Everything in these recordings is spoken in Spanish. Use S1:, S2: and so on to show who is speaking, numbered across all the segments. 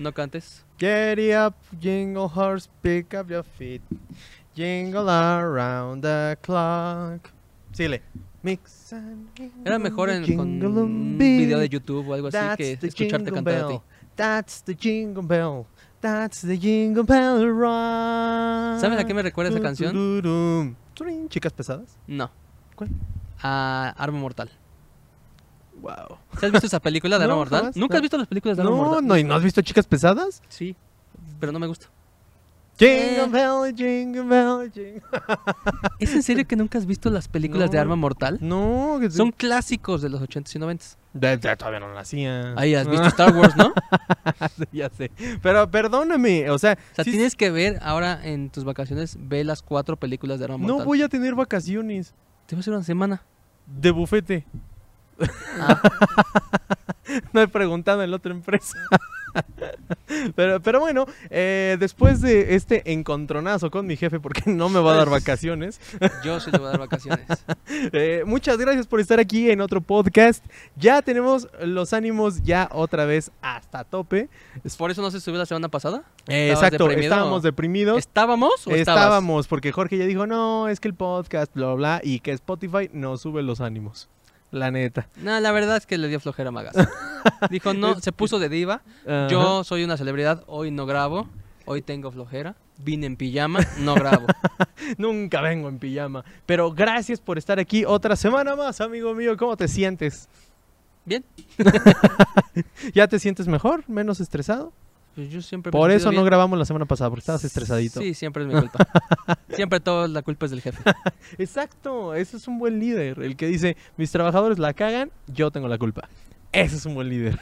S1: No cantes.
S2: Get up, jingle horse, pick up your feet. Jingle around the clock. Síguele. Mix and
S1: Era mejor en, con un video de. YouTube o algo así que escucharte cantar a ti.
S2: bell. That's the jingle bell. That's the jingle bell ride.
S1: ¿Sabes a qué me recuerda esa canción?
S2: Chicas pesadas.
S1: No.
S2: ¿Cuál?
S1: A Arma Mortal.
S2: Wow.
S1: ¿Sí ¿Has visto esa película de Arma
S2: No,
S1: Mortal?
S2: jamás,
S1: ¿Nunca
S2: no.
S1: has visto las películas de Arma
S2: No,
S1: Mortal?
S2: no, ¿y no has visto Chicas pesadas?
S1: Sí, pero no me gusta.
S2: Jingle bell, jingle bell, jingle.
S1: ¿Es en serio que nunca has visto las películas de. Arma Mortal?
S2: No, que
S1: Son clásicos de los 80s y 90s.
S2: De- de- todavía no nacía.
S1: Ahí has visto Star Wars, ¿no? O
S2: ya sé. Pero perdóname, o sea,
S1: sea,
S2: sí-
S1: tienes que ver ahora en tus vacaciones, ve las cuatro películas de Arma Mortal.
S2: no voy a tener vacaciones
S1: Te va a hacer una semana.
S2: de bufete.
S1: Ah,
S2: No he preguntado en la otra empresa. pero, pero bueno, eh, después de este encontronazo con mi jefe, porque no me va a dar vacaciones,
S1: yo sí te voy a dar vacaciones.
S2: eh, muchas gracias por estar aquí en otro podcast. Ya tenemos los ánimos ya otra vez hasta tope.
S1: ¿Por eso no se subió la semana pasada?
S2: Eh,
S1: ¿Estabas
S2: exacto,
S1: deprimido?
S2: estábamos deprimidos.
S1: ¿Estábamos o estabas?
S2: Estábamos, porque Jorge ya dijo, no, es que el podcast, bla, bla, bla, y que Spotify nos sube los ánimos. La neta.
S1: No, la verdad es que le dio flojera a Magas. Dijo, no, se puso de diva. Yo soy una celebridad, hoy no grabo, hoy tengo flojera. Vine en pijama, no grabo.
S2: Nunca vengo en pijama. Pero gracias por estar aquí otra semana más, amigo mío. ¿Cómo te sientes?
S1: Bien,
S2: ¿Ya te sientes mejor? ¿Menos estresado?
S1: Pues yo siempre
S2: Por eso no grabamos la semana pasada, porque estabas estresadito.
S1: Sí, siempre es mi culpa. siempre toda la culpa es del jefe.
S2: Exacto, ese es un buen líder. El que dice, mis trabajadores la cagan, yo tengo la culpa. Ese es un buen líder.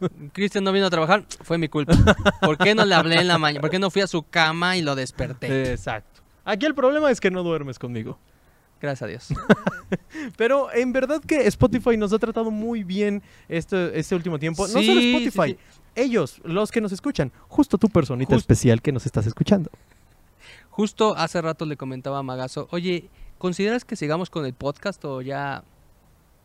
S1: Cristian no vino a trabajar, fue mi culpa. ¿Por qué no le hablé en la mañana? ¿Por qué no fui a su cama y lo desperté?
S2: Exacto. Aquí el problema es que no duermes conmigo.
S1: Gracias a Dios.
S2: Pero en verdad que Spotify nos ha tratado muy bien este, este último tiempo. no solo
S1: Sí,
S2: Spotify,
S1: sí,
S2: ellos, los que nos escuchan. Justo tu personita
S1: Justo.
S2: especial que nos estás escuchando.
S1: Justo hace rato le comentaba a Magazo, oye, ¿consideras que sigamos con el podcast o ya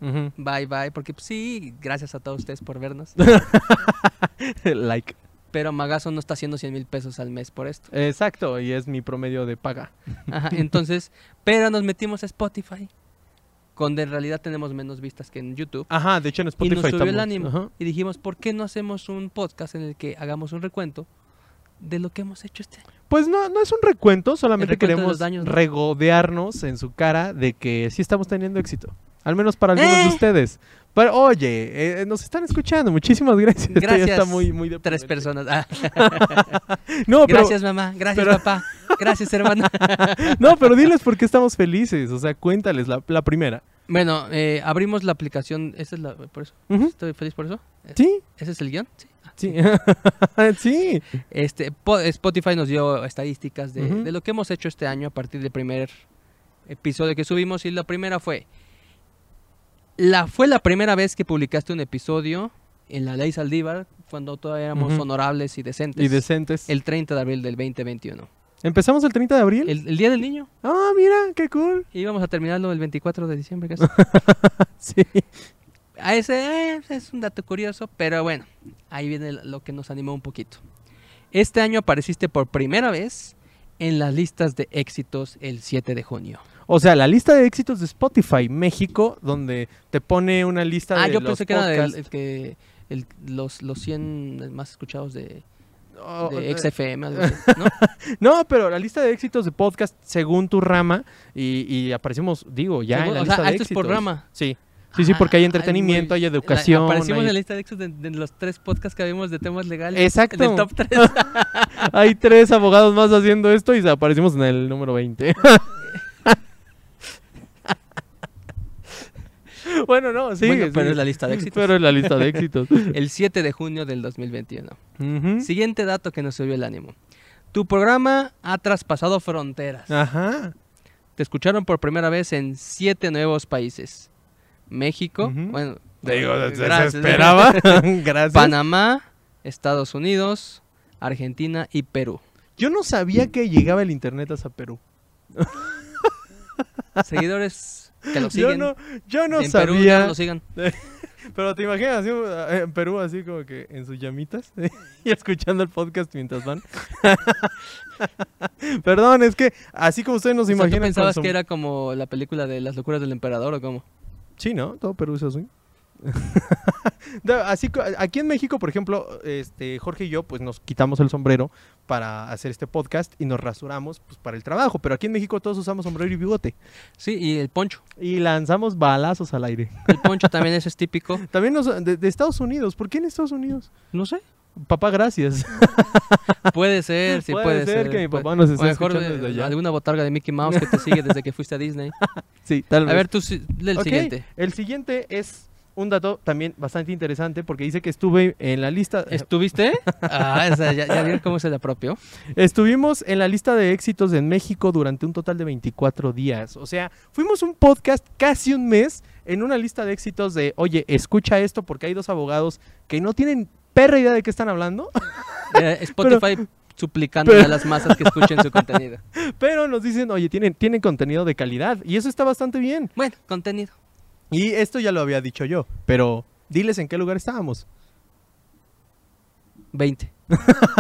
S1: bye bye? Porque pues, sí, gracias a todos ustedes por vernos.
S2: like.
S1: Pero Magazo no está haciendo 100 mil pesos al mes por esto.
S2: Exacto, y es mi promedio de paga.
S1: Ajá, entonces, pero nos metimos a Spotify, donde en realidad tenemos menos vistas que en YouTube.
S2: Ajá, de hecho en
S1: Y
S2: Spotify
S1: nos subió el ánimo.
S2: Ajá.
S1: Y dijimos, ¿por qué no hacemos un podcast en el que hagamos un recuento de lo que hemos hecho este año?
S2: Pues no, no es un recuento, solamente
S1: recuento
S2: queremos
S1: los daños, ¿no?
S2: regodearnos en su cara de que sí estamos teniendo éxito. Al menos para algunos de
S1: ¡Eh!
S2: ustedes. Pero oye, eh, nos están escuchando. Muchísimas gracias. Esto ya
S1: Gracias,
S2: está muy, muy
S1: Tres personas. Ah,
S2: No, pero,
S1: gracias, mamá. Gracias,
S2: pero-
S1: papá. Gracias, hermana.
S2: no, pero diles por qué estamos felices. O sea, cuéntales la, la primera.
S1: Bueno, eh, abrimos la aplicación. ¿Esa es la, por eso? ¿Estoy feliz por eso?
S2: Sí,
S1: ¿Ese es el guion? Sí. Ah,
S2: sí. sí.
S1: Este, po- Spotify nos dio estadísticas de, de lo que hemos hecho este año a partir del primer episodio que subimos. Y la primera fue. La, fue la primera vez que publicaste un episodio en la ley Saldívar, cuando todavía éramos honorables y decentes.
S2: Y decentes.
S1: El 30 de abril del 2021.
S2: ¿Empezamos el 30 de abril?
S1: El, el Día del Niño.
S2: Ah, mira, qué cool.
S1: Y íbamos a terminarlo el 24 de diciembre. casi.
S2: Sí.
S1: A ese eh, es un dato curioso, pero bueno, ahí viene lo que nos animó un poquito. Este año apareciste por primera vez en las listas de éxitos el 7 de junio.
S2: O sea, la lista de éxitos de Spotify México, donde te pone una lista
S1: Ah,
S2: de
S1: yo
S2: los
S1: pensé que era el, el que el- los, los 100 más escuchados de,
S2: Oh,
S1: de
S2: eh,
S1: XFM, algo así, ¿no?
S2: No, pero la lista de éxitos de podcast según tu rama y, y aparecimos, digo, ya
S1: Según-
S2: en la lista
S1: sea,
S2: de
S1: esto es por
S2: éxitos.
S1: rama.
S2: Sí. Sí, sí, porque hay
S1: Ah,
S2: entretenimiento, hay educación.
S1: Aparecimos
S2: hay-
S1: en la lista de éxitos de, de los tres podcasts que habíamos de temas legales.
S2: Exacto.
S1: En el top 3.
S2: Hay tres abogados más haciendo esto y aparecimos en el número 20. bueno, no, sí.
S1: bueno, pero
S2: sí.
S1: es la lista de éxitos.
S2: Pero es la lista de éxitos.
S1: El 7 de junio del 2021.
S2: Ujú.
S1: Siguiente dato que nos subió el ánimo. Tu programa ha traspasado fronteras.
S2: Ajá.
S1: Te escucharon por primera vez en siete nuevos países. México,
S2: Ujú.
S1: bueno,
S2: Te digo, se
S1: gracias.
S2: esperaba. Gracias.
S1: Panamá, Estados Unidos, Argentina y Perú.
S2: Yo no sabía que llegaba el internet hasta Perú.
S1: Seguidores que lo
S2: Yo
S1: siguen.
S2: no, yo no
S1: en Perú ya
S2: sabía.
S1: no lo sigan.
S2: Pero te imaginas eh, en Perú, así como que en sus llamitas y escuchando el podcast mientras van. Perdón, es que así como ustedes nos
S1: O sea, ¿Tú
S2: imaginan. con
S1: pensabas
S2: su-
S1: que era como la película de las locuras del emperador o cómo?
S2: Sí, ¿no? Todo Perú es así. Así aquí en México, por ejemplo, este Jorge y yo, pues nos quitamos el sombrero para hacer este podcast y nos rasuramos pues, para el trabajo. Pero aquí en México todos usamos sombrero y bigote.
S1: Sí, y el poncho.
S2: Y lanzamos balazos al aire.
S1: El poncho también ese es típico.
S2: También nos- de, de Estados Unidos. ¿Por qué en Estados Unidos?
S1: No sé.
S2: Papá, gracias.
S1: Puede ser, sí puede,
S2: Puede ser que mi papá nos esté
S1: mejor
S2: escuchando desde allá.
S1: alguna botarga de Mickey Mouse que te sigue desde que fuiste a Disney.
S2: Sí, tal
S1: A
S2: vez.
S1: ver, tú el siguiente.
S2: El siguiente es un dato también bastante interesante porque dice que estuve en la lista.
S1: ¿Estuviste? Ah, ya, ya vieron cómo se le apropió.
S2: Estuvimos en la lista de éxitos en México durante un total de 24 días. O sea, fuimos un podcast casi un mes en una lista de éxitos de, oye, escucha esto porque hay dos abogados que no tienen perra idea de qué están hablando,
S1: Eh, Spotify suplicando
S2: pero-
S1: a las masas que escuchen su contenido.
S2: pero nos dicen, oye, tienen, tienen contenido de calidad y eso está bastante bien.
S1: Bueno, contenido.
S2: Y esto ya lo había dicho yo, pero diles en qué lugar estábamos.
S1: 20.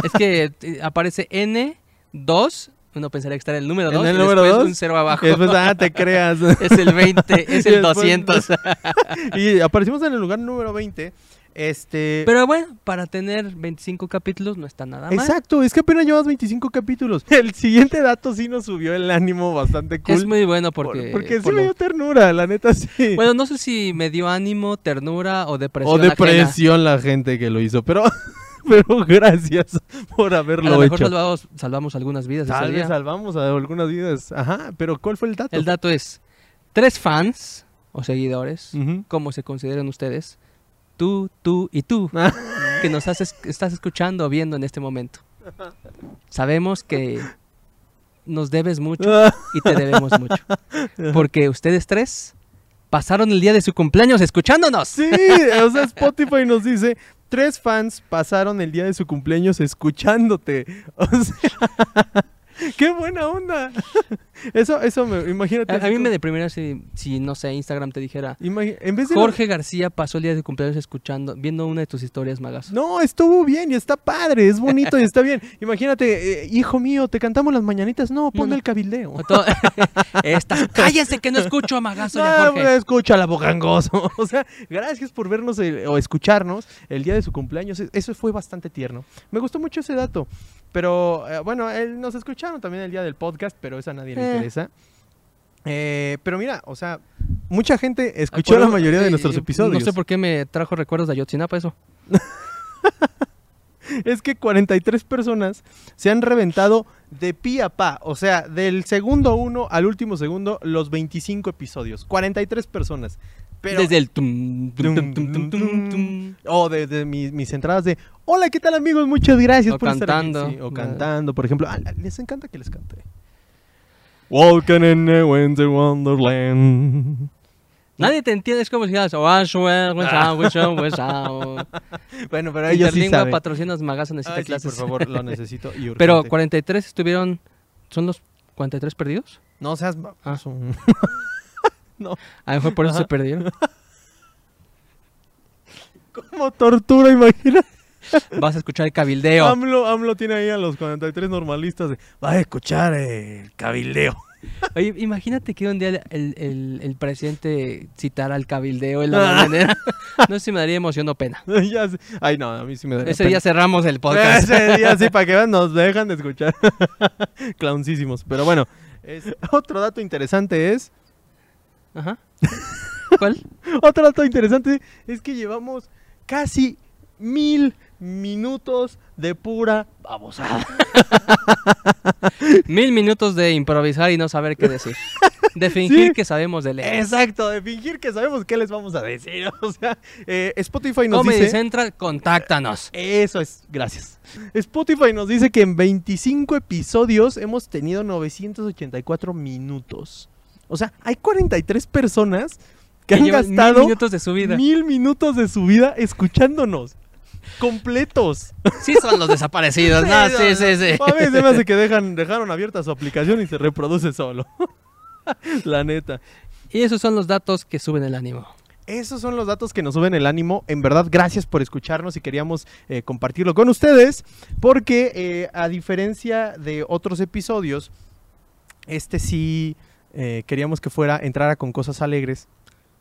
S1: es que eh, aparece N2. Uno pensaría que está en el número
S2: ¿En
S1: 2.
S2: el
S1: y
S2: número
S1: después
S2: dos?
S1: un cero abajo.
S2: Después, ah, te creas.
S1: Es el 20, es el
S2: después-
S1: 200.
S2: y aparecimos en el lugar número 20. Este.
S1: Pero bueno, para tener 25 capítulos no está nada mal.
S2: Exacto, es que apenas llevas 25 capítulos. El siguiente dato sí nos subió el ánimo bastante cool.
S1: Es muy bueno
S2: por-
S1: porque...
S2: porque sí me dio ternura, la neta sí.
S1: Bueno, no sé si me dio ánimo, ternura o depresión.
S2: o
S1: ajena.
S2: depresión la gente que lo hizo, pero, pero gracias por
S1: A lo
S2: haberlo
S1: mejor
S2: hecho.
S1: salvamos, salvamos algunas vidas
S2: Tal vez salvamos a algunas vidas. Ajá, pero ¿cuál fue el dato?
S1: El dato es, tres fans o seguidores, como se consideran ustedes, tú, tú y tú,
S2: Ah.
S1: que nos estás escuchando o viendo en este momento. Sabemos que nos debes mucho y te debemos mucho. Porque ustedes tres pasaron el día de su cumpleaños escuchándonos.
S2: Sí, o sea, Spotify nos dice, tres fans pasaron el día de su cumpleaños escuchándote. O sea, qué buena onda. Eso, eso me, imagínate.
S1: A, mí me deprimiría si, si, no sé, Instagram te dijera,
S2: en vez de
S1: Jorge García pasó el día de su cumpleaños escuchando, viendo una de tus historias, Magas.
S2: No, estuvo bien y está padre, es bonito y está bien. Imagínate, eh, hijo mío, te cantamos las mañanitas. No, ponme
S1: no.
S2: el cabildeo.
S1: Esta- que no escucho a Magazo a
S2: No,
S1: Jorge.
S2: escucha la bogangoso. O sea, gracias por vernos el- o escucharnos el día de su cumpleaños. E- Eso fue bastante tierno. Me gustó mucho ese dato. Pero eh, bueno, él- nos escucharon también el día del podcast, pero eso a nadie le
S1: Eh.
S2: interesa. Eh, pero mira, o sea, mucha gente escuchó la mayoría de
S1: eh,
S2: nuestros
S1: eh,
S2: episodios.
S1: No sé por qué me trajo recuerdos de Ayotzinapa eso.
S2: es que 43 personas se han reventado de pi a pa. O sea, del segundo uno al último segundo, los 25 episodios. 43 personas. Pero,
S1: Desde el tum, tum,
S2: Tum,
S1: tum, tum, tum, tum, tum.
S2: O de, de mis, mis entradas de Hola, ¿qué tal amigos? Muchas gracias
S1: O
S2: por estar aquí".
S1: cantando.
S2: Sí, o cantando, por ejemplo. Ah, les encanta que les cante. Walking in a winter wonderland.
S1: Nadie te entiende, es como si dijeras, "Oh, shue, we shao, we shao, we shao".
S2: Bueno, pero ellos sí saben.
S1: patrocinas Magazo necesita
S2: Ay, sí,
S1: clases.
S2: por favor, lo necesito. y
S1: Pero
S2: urgente.
S1: 43 estuvieron, ¿son los 43 perdidos?
S2: No seas...
S1: Ah.
S2: baboso.
S1: A lo mejor por eso
S2: Ajá.
S1: se perdieron.
S2: Como tortura, imagina.
S1: Vas a escuchar el cabildeo.
S2: AMLO, AMLO tiene ahí a los 43 normalistas de, va a escuchar el cabildeo.
S1: Oye, imagínate que un día el, el- el presidente citara al cabildeo en la mañanera. No sé si me daría emoción o pena.
S2: Ya sé. Ay, no, a mí sí me da
S1: Ese día cerramos el podcast.
S2: Ese día sí, para que vean, nos dejan de escuchar. Clowncísimos. Pero bueno, es- otro dato interesante es,
S1: Ajá. ¿Cuál?
S2: otro dato interesante es que llevamos casi mil minutos de pura babosada.
S1: Mil minutos de improvisar y no saber qué decir. De fingir
S2: Sí.
S1: que sabemos de leer.
S2: Exacto, de fingir que sabemos qué les vamos a decir. O sea, eh, Spotify nos
S1: Comedy
S2: dice...
S1: Central, contáctanos.
S2: Eso es, gracias. Spotify nos dice que en 25 episodios hemos tenido 984 minutos. O sea, hay 43 personas que, han
S1: llevan mil
S2: gastado
S1: minutos de su vida.
S2: mil minutos de su vida escuchándonos. Completos.
S1: Sí son los desaparecidos. No, sí, sí, sí.
S2: A mí se me hace que dejan, dejaron abierta su aplicación y se reproduce solo. La neta.
S1: Y esos son los datos que suben el ánimo.
S2: Esos son los datos que nos suben el ánimo. En verdad, gracias por escucharnos y queríamos eh, compartirlo con ustedes. Porque eh, a diferencia de otros episodios, este sí eh, queríamos que fuera, entrara con cosas alegres.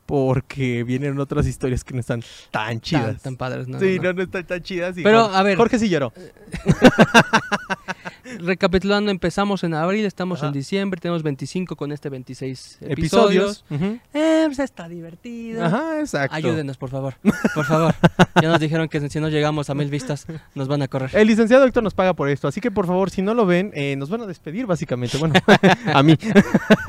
S2: Porque vienen otras historias que no están tan
S1: Tan,
S2: chidas.
S1: tan padres, ¿no?
S2: sí,
S1: no, no.
S2: no, no están tan chidas. y
S1: Pero,
S2: Jorge-
S1: a ver.
S2: Jorge sí lloró.
S1: Recapitulando, empezamos en abril, estamos
S2: Ajá.
S1: en diciembre, tenemos 25 con este 26 episodios.
S2: Episodios.
S1: Eh, pues está divertido.
S2: Ajá, exacto.
S1: Ayúdenos, por favor. Por favor. Ya nos dijeron que si no llegamos a mil vistas, nos van a correr.
S2: El licenciado Héctor nos paga por esto, así que por favor, si no lo ven, eh, nos van a despedir básicamente. Bueno, a mí.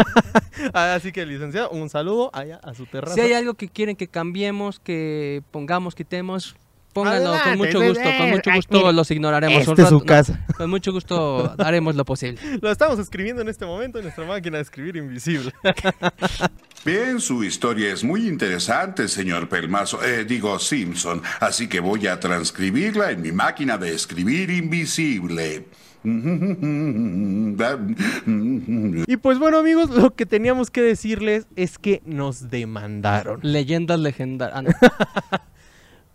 S2: así que licenciado, un saludo allá a su terraza.
S1: Si hay algo que quieren que cambiemos, que pongamos, quitemos, pónganlo
S2: Adelante,
S1: con mucho gusto. Con mucho gusto los ignoraremos.
S2: Esta
S1: un
S2: es su.
S1: No,
S2: casa.
S1: con mucho gusto haremos lo posible.
S2: Lo estamos escribiendo en este momento en nuestra máquina de escribir invisible.
S3: Bien, su historia es muy interesante, señor Pelmazo, eh, digo Simpson, así que voy a transcribirla en mi máquina de escribir invisible.
S2: y pues bueno, amigos, lo que teníamos que decirles es que nos demandaron.
S1: Leyendas legendarias. Ah, no.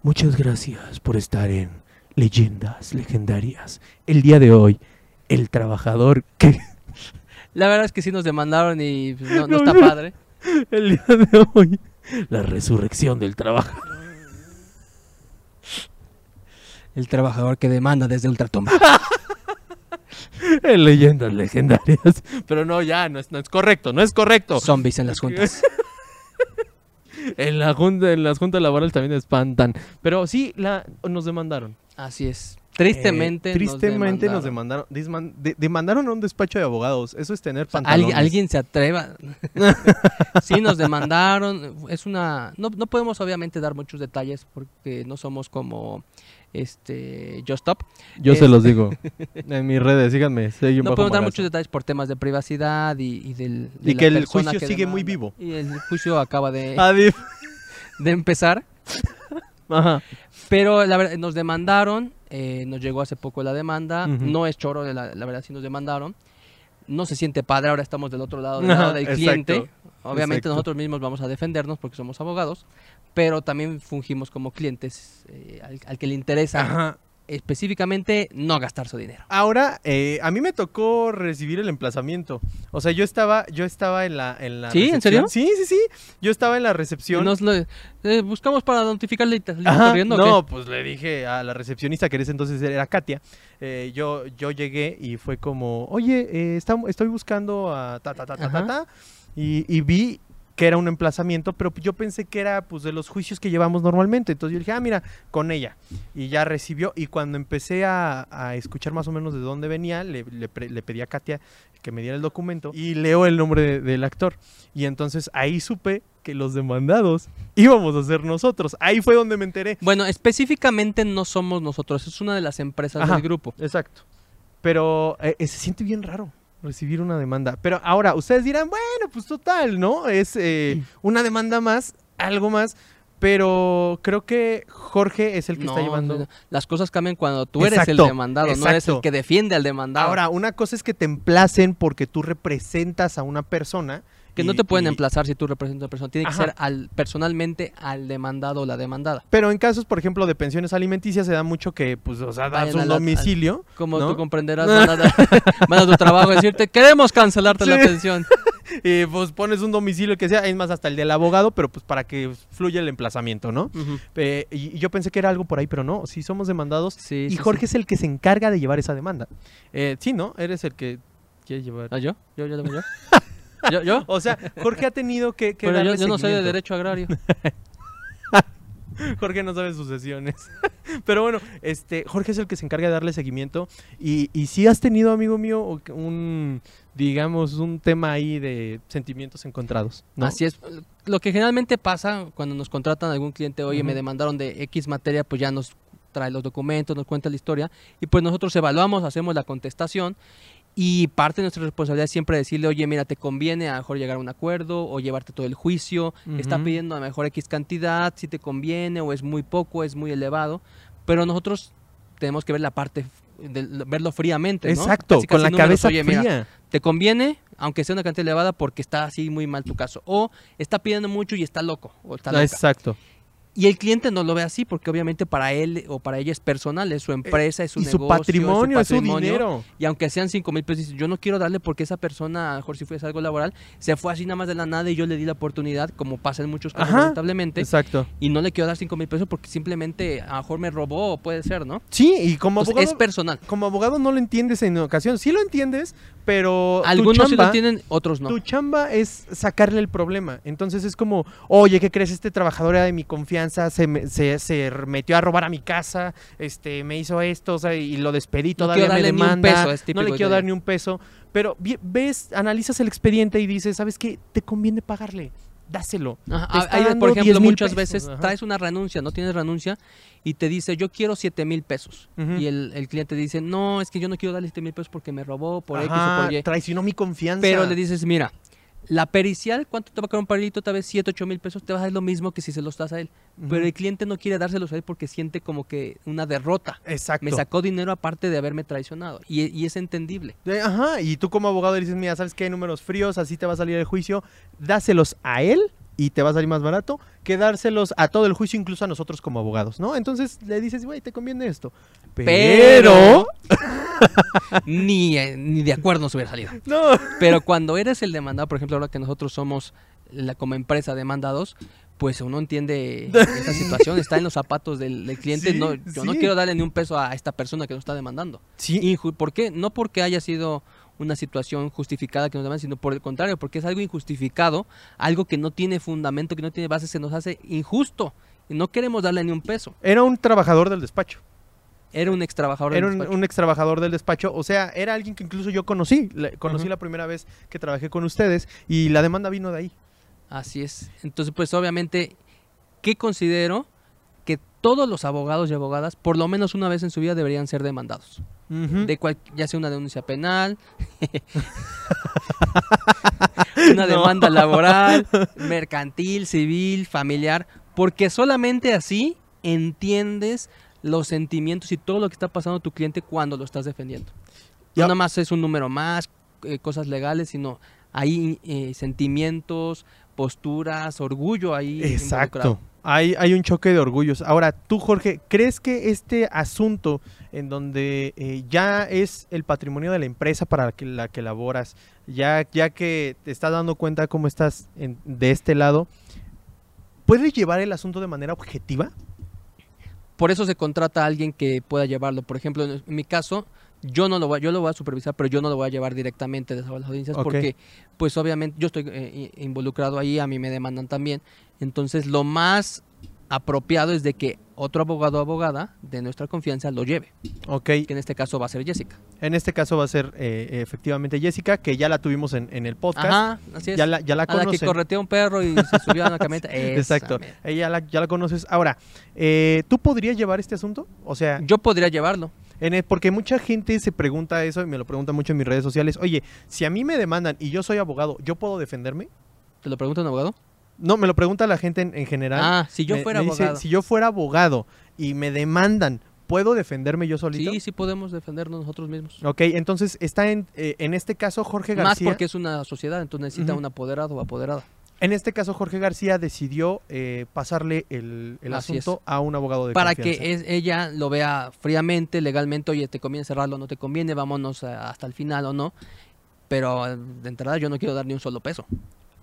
S2: Muchas gracias por estar en Leyendas Legendarias. El día de hoy, el trabajador que...
S1: La verdad es que sí nos demandaron y pues, no, no
S2: No,
S1: está padre.
S2: El día de hoy, la resurrección del trabajo.
S1: El trabajador que demanda desde Ultratumba.
S2: En leyendas legendarias. Pero no, ya, no es, no es correcto, no es correcto.
S1: Zombies en las juntas.
S2: En, la junta, en las juntas laborales también espantan. Pero sí, la, nos demandaron.
S1: Así es. Tristemente.
S2: Eh, tristemente nos demandaron. de- demandaron a un despacho de abogados. Eso es tener
S1: O sea,
S2: pantalones.
S1: alguien, alguien se atreva. sí, nos demandaron. Es una. No, no podemos obviamente dar muchos detalles porque no somos como este Just Stop.
S2: Yo se los digo. En mis redes, síganme.
S1: No podemos dar muchos detalles por temas de privacidad y, y del. de
S2: Y que el juicio
S1: que
S2: sigue muy vivo.
S1: Y el juicio acaba de,
S2: Adif.
S1: de empezar.
S2: Ajá.
S1: Pero la verdad, nos demandaron, eh, nos llegó hace poco la demanda, no es choro, la, la verdad sí nos demandaron. No se siente padre, ahora estamos del otro lado, del lado del
S2: exacto,
S1: cliente. Obviamente
S2: exacto.
S1: nosotros mismos vamos a defendernos porque somos abogados, pero también fungimos como clientes eh, al, al que le interesa
S2: Ajá.
S1: específicamente no gastar su dinero.
S2: Ahora, eh, a mí me tocó recibir el emplazamiento. O sea, yo estaba, yo estaba en la, en la
S1: ¿Sí? ¿En serio?
S2: Sí, sí, sí. Yo estaba en la
S1: Y
S2: recepción.
S1: nos lo- eh, buscamos para notificarle. ¿le está
S2: Ajá,
S1: corriendo o
S2: no,
S1: qué?
S2: pues le dije a la recepcionista, que en ese entonces era Katia, eh, yo, yo llegué y fue como, oye, eh, estam- estoy buscando a ta, ta, ta, ta, ta, ta", y, y vi que era un emplazamiento, pero yo pensé que era pues de los juicios que llevamos normalmente, entonces yo dije, ah, mira, con ella, y ya recibió, y cuando empecé a, a escuchar más o menos de dónde venía, le, le pre- le pedí a Katia que me diera el documento, y leo el nombre de- del actor, y entonces ahí supe que los demandados íbamos a ser nosotros, ahí fue donde me enteré.
S1: Bueno, específicamente no somos nosotros, es una de las empresas
S2: Ajá.
S1: del grupo.
S2: Exacto. Pero eh, eh, se siente bien raro recibir una demanda. Pero ahora, ustedes dirán, bueno, pues total, ¿no? Es eh, una demanda más, algo más. Pero creo que Jorge es el que está llevando.
S1: no, las cosas cambian cuando tú eres el demandado, no eres el que defiende al demandado.
S2: Ahora, una cosa es que te emplacen porque tú representas a una persona.
S1: Que no te pueden
S2: y-
S1: emplazar si tú representas a una persona, tiene que ser al, personalmente al demandado o la demandada.
S2: Pero en casos, por ejemplo, de pensiones alimenticias se da mucho que, pues, o sea, das un domicilio.
S1: Como
S2: ¿no?
S1: tú comprenderás, van a, tu trabajo a decirte, queremos cancelarte la pensión.
S2: Y pues pones un domicilio que sea, es más, hasta el del abogado, pero pues para que fluya el emplazamiento, ¿no? Eh, y yo pensé que era algo por ahí, pero no, sí somos demandados.
S1: Sí,
S2: y
S1: sí,
S2: Jorge es el que se encarga de llevar esa demanda. Eh, sí, ¿no? Eres el que quiere llevar.
S1: ¿Ah, yo? ¿Yo? ¿Yo? ¿Yo? ¿Yo? ¿Yo?
S2: O sea, Jorge ha tenido que, que
S1: Pero yo,
S2: darle
S1: yo no soy de derecho agrario.
S2: Jorge no sabe sucesiones. Pero bueno, este, Jorge es el que se encarga de darle seguimiento. Y, y si has tenido, amigo mío, un, digamos, un tema ahí de sentimientos encontrados. ¿no?
S1: Así es. Lo que generalmente pasa cuando nos contratan algún cliente, oye, me demandaron de X materia, pues ya nos trae los documentos, nos cuenta la historia, y pues nosotros evaluamos, hacemos la contestación, y parte de nuestra responsabilidad es siempre decirle, oye, mira, te conviene a lo mejor llegar a un acuerdo, o llevarte todo el juicio, está pidiendo a lo mejor X cantidad, si te conviene, o es muy poco, es muy elevado, pero nosotros tenemos que ver la parte, de- verlo fríamente, ¿no?
S2: Exacto,
S1: Casi,
S2: con la
S1: números,
S2: cabeza
S1: oye, mira,
S2: fría.
S1: ¿Te conviene? aunque sea una cantidad elevada, porque está así muy mal tu caso. O está pidiendo mucho y está loco, o está loca.
S2: Exacto.
S1: Y el cliente no lo ve así porque obviamente para él o para ella es personal, es su empresa, es su
S2: y
S1: negocio,
S2: su patrimonio, es su
S1: patrimonio.
S2: dinero.
S1: Y aunque sean 5 mil pesos, yo no quiero darle porque esa persona, a lo mejor si fuese algo laboral, se fue así nada más de la nada y yo le di la oportunidad, como pasa en muchos casos
S2: Ajá,
S1: lamentablemente,
S2: Exacto.
S1: y no le quiero dar 5 mil pesos porque simplemente a lo mejor me robó, puede ser, ¿no?
S2: Sí, y como
S1: Entonces,
S2: abogado,
S1: es personal.
S2: como abogado no lo entiendes en ocasiones. Sí lo entiendes, pero tu
S1: Algunos sí lo entienden, otros no.
S2: Tu chamba es sacarle el problema. Entonces es como, oye, ¿qué crees? Este trabajador era de mi confianza, se, me- se, se metió a robar a mi casa, este, me hizo esto, o sea, y lo despedí, todavía me demanda.
S1: peso, es
S2: no le quiero dar ni un peso. Pero ves, analizas el expediente y dices, ¿sabes qué? Te conviene pagarle. Dáselo.
S1: Ajá, hay,
S2: dando
S1: por ejemplo,
S2: 10,000
S1: muchas
S2: pesos,
S1: veces
S2: ajá.
S1: traes una renuncia, no tienes renuncia, y te dice, yo quiero 7 mil pesos. Y el, el cliente dice, no, es que yo no quiero darle 7 mil pesos porque me robó por X o por Y.
S2: traicionó mi confianza.
S1: Pero le dices, mira, la pericial, ¿cuánto te va a cobrar un parilito? Tal vez 7, 8 mil pesos, te va a dar lo mismo que si se los das a él. Pero el cliente no quiere dárselos a él porque siente como que una derrota.
S2: Exacto.
S1: Me sacó dinero aparte de haberme traicionado. Y, y es entendible.
S2: Ajá, y tú como abogado dices, mira, ¿sabes qué? Hay números fríos, así te va a salir el juicio, dáselos a él y te va a salir más barato que dárselos a todo el juicio, incluso a nosotros como abogados, ¿no? Entonces le dices, güey, te conviene esto.
S1: Pero- ni, eh, ni de acuerdo nos hubiera salido.
S2: No.
S1: Pero cuando eres el demandado, por ejemplo, ahora que nosotros somos la, como empresa demandados, pues uno entiende esa situación, está en los zapatos del, del cliente.
S2: Sí,
S1: no, yo no quiero darle ni un peso a esta persona que nos está demandando.
S2: Sí,
S1: ¿Por qué? No porque haya sido una situación justificada que nos demandan, sino por el contrario, porque es algo injustificado, algo que no tiene fundamento, que no tiene base, se nos hace injusto. Y no queremos darle ni un peso.
S2: era un trabajador del despacho.
S1: Era un ex trabajador
S2: Era
S1: del
S2: un,
S1: despacho.
S2: un ex trabajador del despacho. O sea, era alguien que incluso yo conocí. Le- conocí la primera vez que trabajé con ustedes y la demanda vino de ahí.
S1: Así es. Entonces, pues obviamente, ¿qué considero? Que todos los abogados y abogadas, por lo menos una vez en su vida, deberían ser demandados. De cual, ya sea una denuncia penal, una
S2: No.
S1: demanda laboral, mercantil, civil, familiar, porque solamente así entiendes los sentimientos y todo lo que está pasando tu cliente cuando lo estás defendiendo.
S2: Ya.
S1: No nada más es un número más, eh, cosas legales, sino hay eh, sentimientos, posturas, orgullo ahí.
S2: Exacto. Hay, hay un choque de orgullos. Ahora, tú, Jorge, ¿crees que este asunto en donde eh, ya es el patrimonio de la empresa para la que, la que laboras, ya, ya que te estás dando cuenta cómo estás en- de este lado, ¿puedes llevar el asunto de manera objetiva?
S1: Por eso se contrata a alguien que pueda llevarlo. Por ejemplo, en mi caso, yo no lo voy, yo lo voy a supervisar, pero yo no lo voy a llevar directamente de las audiencias porque, pues obviamente, yo estoy eh, involucrado ahí, a mí me demandan también. Entonces, lo más apropiado es de que otro abogado o abogada de nuestra confianza lo lleve,
S2: Ok,
S1: que en este caso va a ser Jessica.
S2: en este caso va a ser eh, efectivamente Jessica, que ya la tuvimos en, en el podcast.
S1: Ajá, así es.
S2: Ya la, ya la
S1: a la que corretea un perro y se subió a una camioneta.
S2: Exacto. Ella la- ya la conoces. Ahora, eh, ¿tú podrías llevar este asunto? O sea,
S1: Yo podría llevarlo.
S2: En el- porque mucha gente se pregunta eso y me lo pregunta mucho en mis redes sociales. Oye, si a mí me demandan y yo soy abogado, ¿yo puedo defenderme?
S1: ¿Te lo pregunta un abogado?
S2: No, me lo pregunta la gente en, en general.
S1: Ah, si yo
S2: Me-
S1: fuera
S2: me dice,
S1: abogado.
S2: si yo fuera abogado y me demandan, ¿puedo defenderme yo solito?
S1: Sí, sí podemos defendernos nosotros mismos.
S2: Ok, entonces está en, eh, en este caso Jorge García.
S1: Más porque es una sociedad, entonces necesita un apoderado o apoderada.
S2: En este caso Jorge García decidió eh, pasarle el, el
S1: es.
S2: asunto a un abogado de
S1: Para
S2: confianza.
S1: que es- ella lo vea fríamente, legalmente, oye, te conviene cerrarlo, no te conviene, vámonos a- hasta el final o no. Pero eh, de entrada yo no quiero dar ni un solo peso.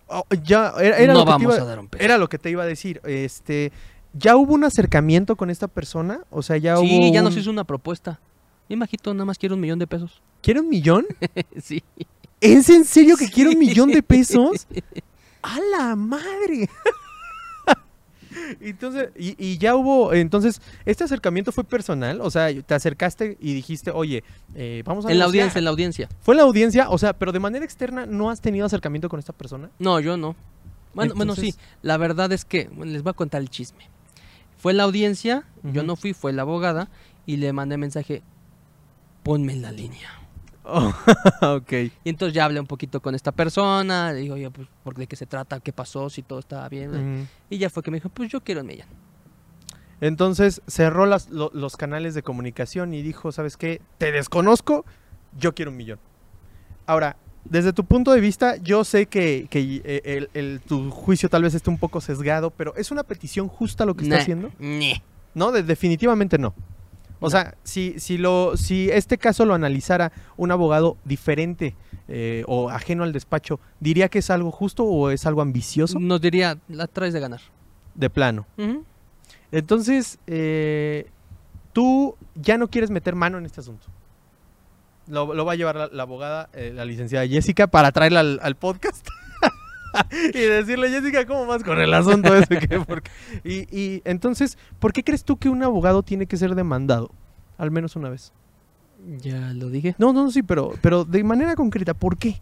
S2: Oh, ya, era, era
S1: no
S2: lo que
S1: vamos
S2: iba-
S1: a dar un peso.
S2: Era lo que te iba a decir. Este, ¿Ya hubo un acercamiento con esta persona? O sea, ya
S1: sí,
S2: hubo.
S1: ya
S2: un-
S1: nos hizo una propuesta. Mi majito nada más quiere un millón de pesos.
S2: ¿Quiere un millón?
S1: sí.
S2: ¿Es en serio que quiere un
S1: Sí.
S2: millón de pesos? ¡A la madre! Entonces, y, y ya hubo, entonces, este acercamiento fue personal, o sea, te acercaste y dijiste, oye, eh, vamos a
S1: En la audiencia, en la audiencia.
S2: Fue en la audiencia, o sea, pero de manera externa no has tenido acercamiento con esta persona.
S1: No, yo no. Bueno, bueno, sí. La verdad es que bueno, les voy a contar el chisme. Fue en la audiencia, yo no fui, fue la abogada y le mandé mensaje, ponme en la línea.
S2: Oh, ok.
S1: Y entonces ya hablé un poquito con esta persona, le digo, oye, pues, ¿por de qué se trata? ¿Qué pasó? Si todo estaba bien.
S2: Ujú.
S1: Y ya fue que me dijo, pues yo quiero un millón.
S2: Entonces cerró las- lo- los canales de comunicación y dijo, ¿sabes qué? Te desconozco, yo quiero un millón. Ahora, desde tu punto de vista, yo sé que, que, eh, el- el- tu juicio tal vez esté un poco sesgado, pero ¿es una petición justa lo que está haciendo? No, de- definitivamente no. O
S1: No.
S2: sea, si, si, lo, si este caso lo analizara un abogado diferente eh, o ajeno al despacho, ¿diría que es algo justo o es algo ambicioso?
S1: Nos diría, la traes de ganar.
S2: De plano. Entonces, eh, tú ya no quieres meter mano en este asunto. Lo, lo va a llevar la, la abogada, eh, la licenciada Jessica, para traerla al, al podcast. y decirle, Jessica, ¿cómo vas con el asunto ese? ¿Qué? Porque- Y, y entonces, ¿por qué crees tú que un abogado tiene que ser demandado? Al menos una vez.
S1: Ya lo dije.
S2: No, no, sí, pero, pero de manera concreta, ¿por qué?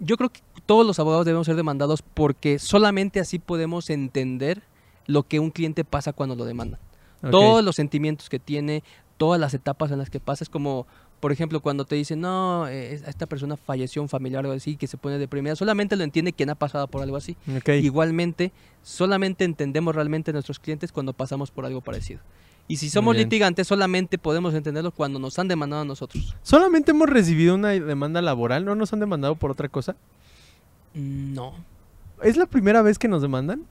S1: Yo creo que todos los abogados debemos ser demandados porque solamente así podemos entender lo que un cliente pasa cuando lo demanda.
S2: Ok.
S1: Todos los sentimientos que tiene, todas las etapas en las que pasa. Es como, por ejemplo, cuando te dicen, no, eh, esta persona falleció un familiar o algo así, que se pone deprimida. Solamente lo entiende quien ha pasado por algo así. Igualmente, solamente entendemos realmente a nuestros clientes cuando pasamos por algo parecido. Y si somos litigantes, solamente podemos entenderlo cuando nos han demandado a nosotros.
S2: Solamente hemos recibido una demanda laboral, ¿no nos han demandado por otra cosa?
S1: Mm, No.
S2: ¿Es la primera vez que nos demandan?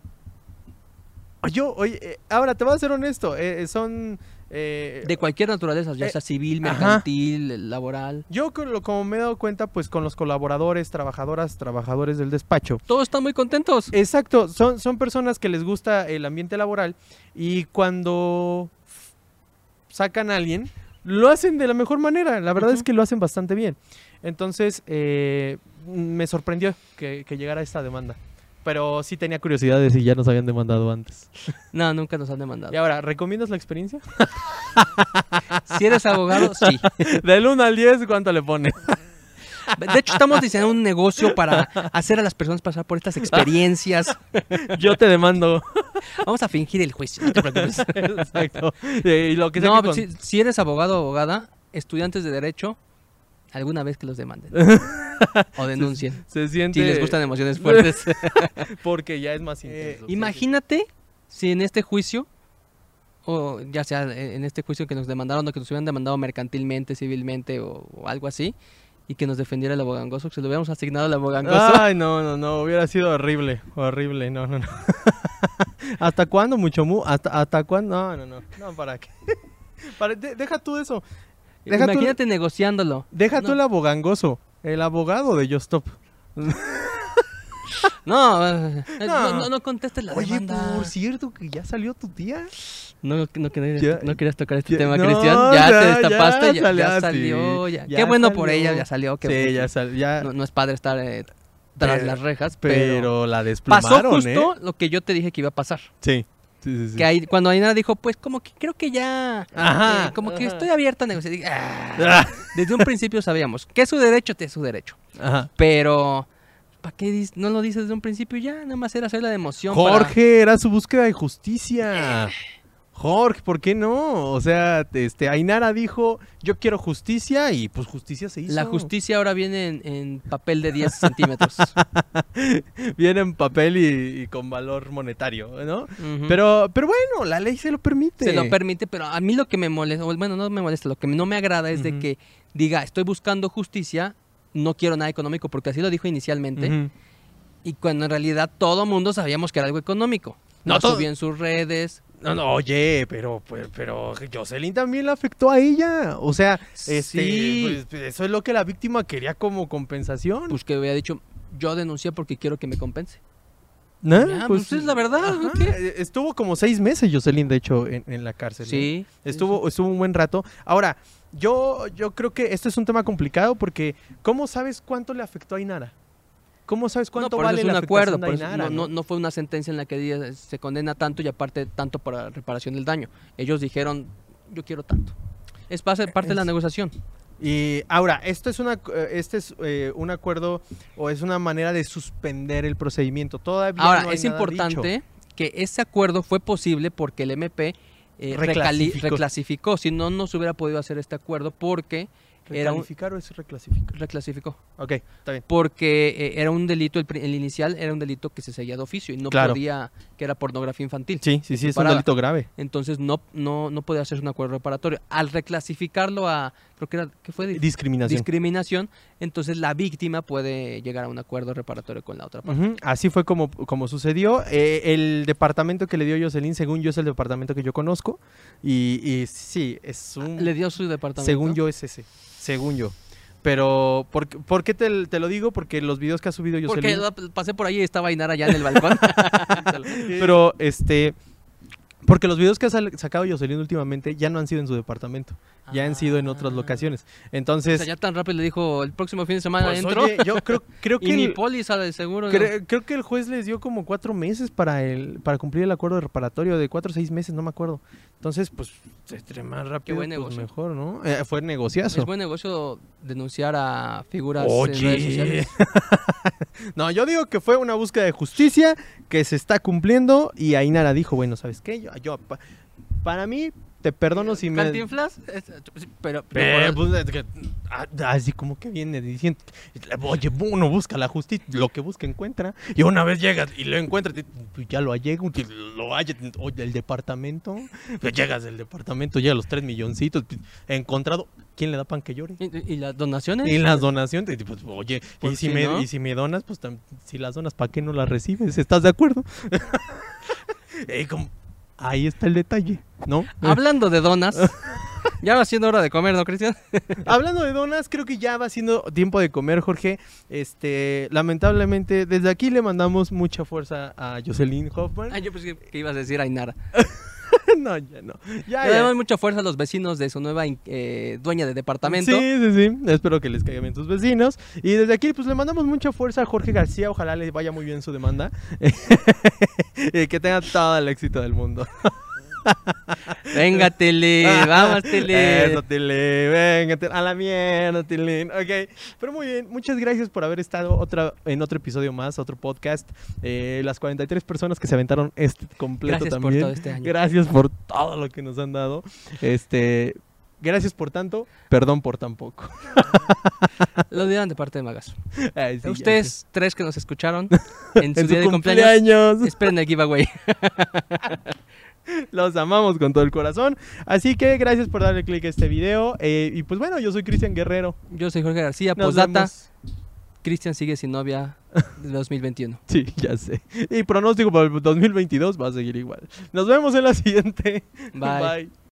S2: Yo, oye, eh, ahora te voy a ser honesto, eh, son... eh,
S1: De cualquier naturaleza, ya
S2: eh,
S1: sea civil,
S2: ajá.
S1: mercantil, laboral.
S2: yo como me he dado cuenta, pues con los colaboradores, trabajadoras, trabajadores del despacho.
S1: Todos están muy contentos.
S2: Exacto, son, son personas que les gusta el ambiente laboral y cuando sacan a alguien, lo hacen de la mejor manera. La verdad es que lo hacen bastante bien. Entonces, eh, me sorprendió que, que llegara esta demanda. Pero sí tenía curiosidad de si ya nos habían demandado antes.
S1: No, nunca nos han demandado.
S2: Y ahora, ¿recomiendas la experiencia?
S1: Si eres abogado, sí.
S2: Del 1 al 10, ¿cuánto le pone?
S1: De hecho, estamos diseñando un negocio para hacer a las personas pasar por estas experiencias.
S2: Yo te demando.
S1: Vamos a fingir el juicio, no te preocupes.
S2: Exacto. Y lo que
S1: No,
S2: que
S1: si,
S2: con-
S1: si eres abogado o abogada, estudiantes de derecho, alguna vez que los demanden. O denuncien.
S2: se siente...
S1: Si les gustan emociones fuertes.
S2: Porque ya es más
S1: Eh,
S2: intenso.
S1: imagínate si en este juicio, o ya sea eh, en este juicio que nos demandaron o que nos hubieran demandado mercantilmente, civilmente o, o algo así, y que nos defendiera el abogangoso, que se lo hubiéramos asignado al abogangoso.
S2: Ay, no, no, no, hubiera sido horrible, horrible, no, no, no. ¿Hasta cuándo, mucho mu? ¿Hasta, hasta cuándo? No, no, no, no, ¿para qué? Para- de- deja tú eso, deja tú-
S1: Imagínate negociándolo.
S2: deja tú
S1: No.
S2: el abogangoso, el abogado de Just Stop.
S1: No, eh,
S2: No.
S1: no, no, no contestes la
S2: Oye,
S1: demanda.
S2: por cierto, que ya salió tu tía.
S1: No, no, querías,
S2: Ya-
S1: no querías tocar este
S2: ya-
S1: tema,
S2: no,
S1: Cristian. Ya,
S2: ya-
S1: te destapaste, ya,
S2: salió,
S1: ya salió. ya. Qué bueno por ella, ya salió. qué
S2: sí,
S1: bueno.
S2: ya salió, ya,
S1: no, no es padre estar eh, tras
S2: Pero-
S1: las rejas, pero,
S2: pero, la
S1: pasó
S2: desplumaron,
S1: justo
S2: ¿eh?
S1: lo que yo te dije que iba a pasar.
S2: Sí, sí, sí. sí.
S1: Que ahí, cuando Ainara dijo, pues como que creo que ya,
S2: Ajá,
S1: eh, como que estoy abierta a negociar. "Ah".
S2: Ah,
S1: Desde un principio sabíamos que es su derecho, es su derecho.
S2: Ajá.
S1: Pero, ¿para qué dis- no lo dices desde un principio? Ya, nada más era hacer la emoción. para-
S2: Jorge, era su búsqueda de justicia. Jorge, ¿por qué no? O sea, este, Ainara dijo, yo quiero justicia y pues justicia se hizo.
S1: La justicia ahora viene en, en papel de 10 centímetros.
S2: Viene en papel y, y con valor monetario, ¿no? Pero, pero bueno, la ley se lo permite.
S1: se lo permite, pero a mí lo que me molesta, bueno, no me molesta, lo que no me agrada es de que diga, estoy buscando justicia, no quiero nada económico, porque así lo dijo inicialmente, y cuando en realidad todo mundo sabíamos que era algo económico.
S2: No, todo-
S1: subió en sus redes.
S2: No, no, oye, pero, pero, pero Jocelyn también le afectó a ella. O sea, este,
S1: Sí.
S2: pues, eso es lo que la víctima quería como compensación.
S1: Pues que hubiera dicho, yo denuncié porque quiero que me compense.
S2: ¿No?
S1: ya, pues, es la verdad. ¿Qué?
S2: Eh, Estuvo como seis meses Jocelyn, de hecho, en, en la cárcel. ¿no?
S1: Sí.
S2: Estuvo, estuvo un buen rato. Ahora, yo, yo creo que esto es un tema complicado porque ¿cómo sabes cuánto le afectó a Inara? ¿Cómo sabes
S1: No,
S2: cuánto
S1: por
S2: vale
S1: es un
S2: la
S1: acuerdo, por eso no, no- no fue una sentencia en la que diga, se condena tanto y aparte tanto para reparación del daño. Ellos dijeron, yo quiero tanto. Es parte, parte de la negociación.
S2: Y ahora, esto es una, eh, este es eh, un acuerdo o es una manera de suspender el procedimiento. Todavía
S1: Ahora,
S2: no hay
S1: es
S2: nada
S1: importante
S2: dicho.
S1: que ese acuerdo fue posible porque el MP eh,
S2: reclasificó.
S1: Si no, no se hubiera podido hacer este acuerdo porque Era un-
S2: ¿Recalificar o es reclasificar?
S1: reclasificó.
S2: Ok, está bien.
S1: Porque eh, era un delito, el, el inicial era un delito que se seguía de oficio y no
S2: Claro.
S1: podía, que era pornografía infantil.
S2: Sí, sí, sí, es un delito grave.
S1: Entonces no, no, no podía hacerse un acuerdo reparatorio. Al reclasificarlo a, creo que era, ¿qué fue?
S2: Discriminación.
S1: Discriminación, entonces la víctima puede llegar a un acuerdo reparatorio con la otra parte.
S2: Así fue como, como sucedió. Eh, el departamento que le dio Jocelyn, según yo, es el departamento que yo conozco. Y, y sí, es un...
S1: Le dio su departamento.
S2: Según yo es ese. Según yo. Pero, ¿por, qué- por qué te, te lo digo? Porque los videos que ha subido
S1: Porque
S2: Jocelyn...
S1: la- pasé por ahí y estaba Ainara allá en el balcón.
S2: Pero, este... Porque los videos que ha sacado Jocelyn últimamente ya no han sido en su departamento. Ya han sido en otras
S1: Ah.
S2: locaciones.
S1: O
S2: Entonces...
S1: sea, ya tan rápido le dijo, el próximo fin de semana
S2: pues,
S1: entro.
S2: oye, yo creo, creo que...
S1: y mi póliza de seguro.
S2: Cre- creo que el juez les dio como cuatro meses para el para cumplir el acuerdo reparatorio de cuatro o seis meses, no me acuerdo. Entonces, pues, entre más rápido,
S1: buen
S2: pues,
S1: negocio.
S2: mejor, ¿no? Eh, fue negociazo.
S1: Es buen negocio denunciar a figuras en redes
S2: Oye.
S1: sociales.
S2: no, yo digo que fue una búsqueda de justicia que se está cumpliendo y Ainara dijo, bueno, ¿sabes qué? Yo, yo pa- para mí te perdono si me
S1: Cantinflas, pero, pero-
S2: pues, ah, así como que viene diciendo, oye, uno busca la justicia, lo que busca encuentra, y una vez llegas y lo encuentras, pues ya lo hallega, que lo halla, oye, el departamento, pues llegas del departamento, llega los tres milloncitos, encontrado, ¿quién le da pan que llore?
S1: ¿Y, y las donaciones?
S2: Y las donaciones, pues, oye,
S1: Pues
S2: y si, me,
S1: ¿no?
S2: y si me donas, pues si las donas, ¿para qué no las recibes? ¿Estás de acuerdo? Eh, como- ahí está el detalle, ¿no?
S1: Hablando de donas, ya va siendo hora de comer, ¿no, Cristian?
S2: Hablando de donas, creo que ya va siendo tiempo de comer, Jorge. Este, lamentablemente, desde aquí le mandamos mucha fuerza a Jocelyn Hoffman.
S1: Ah, yo pensé que ibas a decir Ainara.
S2: no, ya no. Ya,
S1: Le damos mucha fuerza a los vecinos de su nueva eh, dueña de departamento.
S2: Sí, sí, sí. Espero que les caigan bien tus vecinos. Y desde aquí, pues le mandamos mucha fuerza a Jorge García. Ojalá le vaya muy bien su demanda. y que tenga todo el éxito del mundo.
S1: Venga, Tele, vamos, Tele.
S2: Eso, Tilín. Venga, a la mierda, Tilín. Ok. Pero muy bien. Muchas gracias por haber estado otra, en otro episodio más, otro podcast. Eh, las 43 personas que se aventaron este completo
S1: Gracias por
S2: también.
S1: todo este año.
S2: Gracias por todo lo que nos han dado. Este. Gracias por tanto, perdón por tan poco.
S1: Lo dirán de parte de Magas.
S2: Ay, sí,
S1: Ustedes tres que nos escucharon en su
S2: en
S1: día
S2: su
S1: de cumpleaños,
S2: cumpleaños.
S1: esperen el giveaway.
S2: Los amamos con todo el corazón. Así que gracias por darle click a este video. Eh, y pues bueno, yo soy Cristian Guerrero.
S1: Yo soy Jorge García,
S2: Nos vemos.
S1: Cristian sigue sin novia de 2021.
S2: Sí, ya sé. Y pronóstico para el 2022 va a seguir igual. Nos vemos en la siguiente.
S1: Bye.
S2: Bye.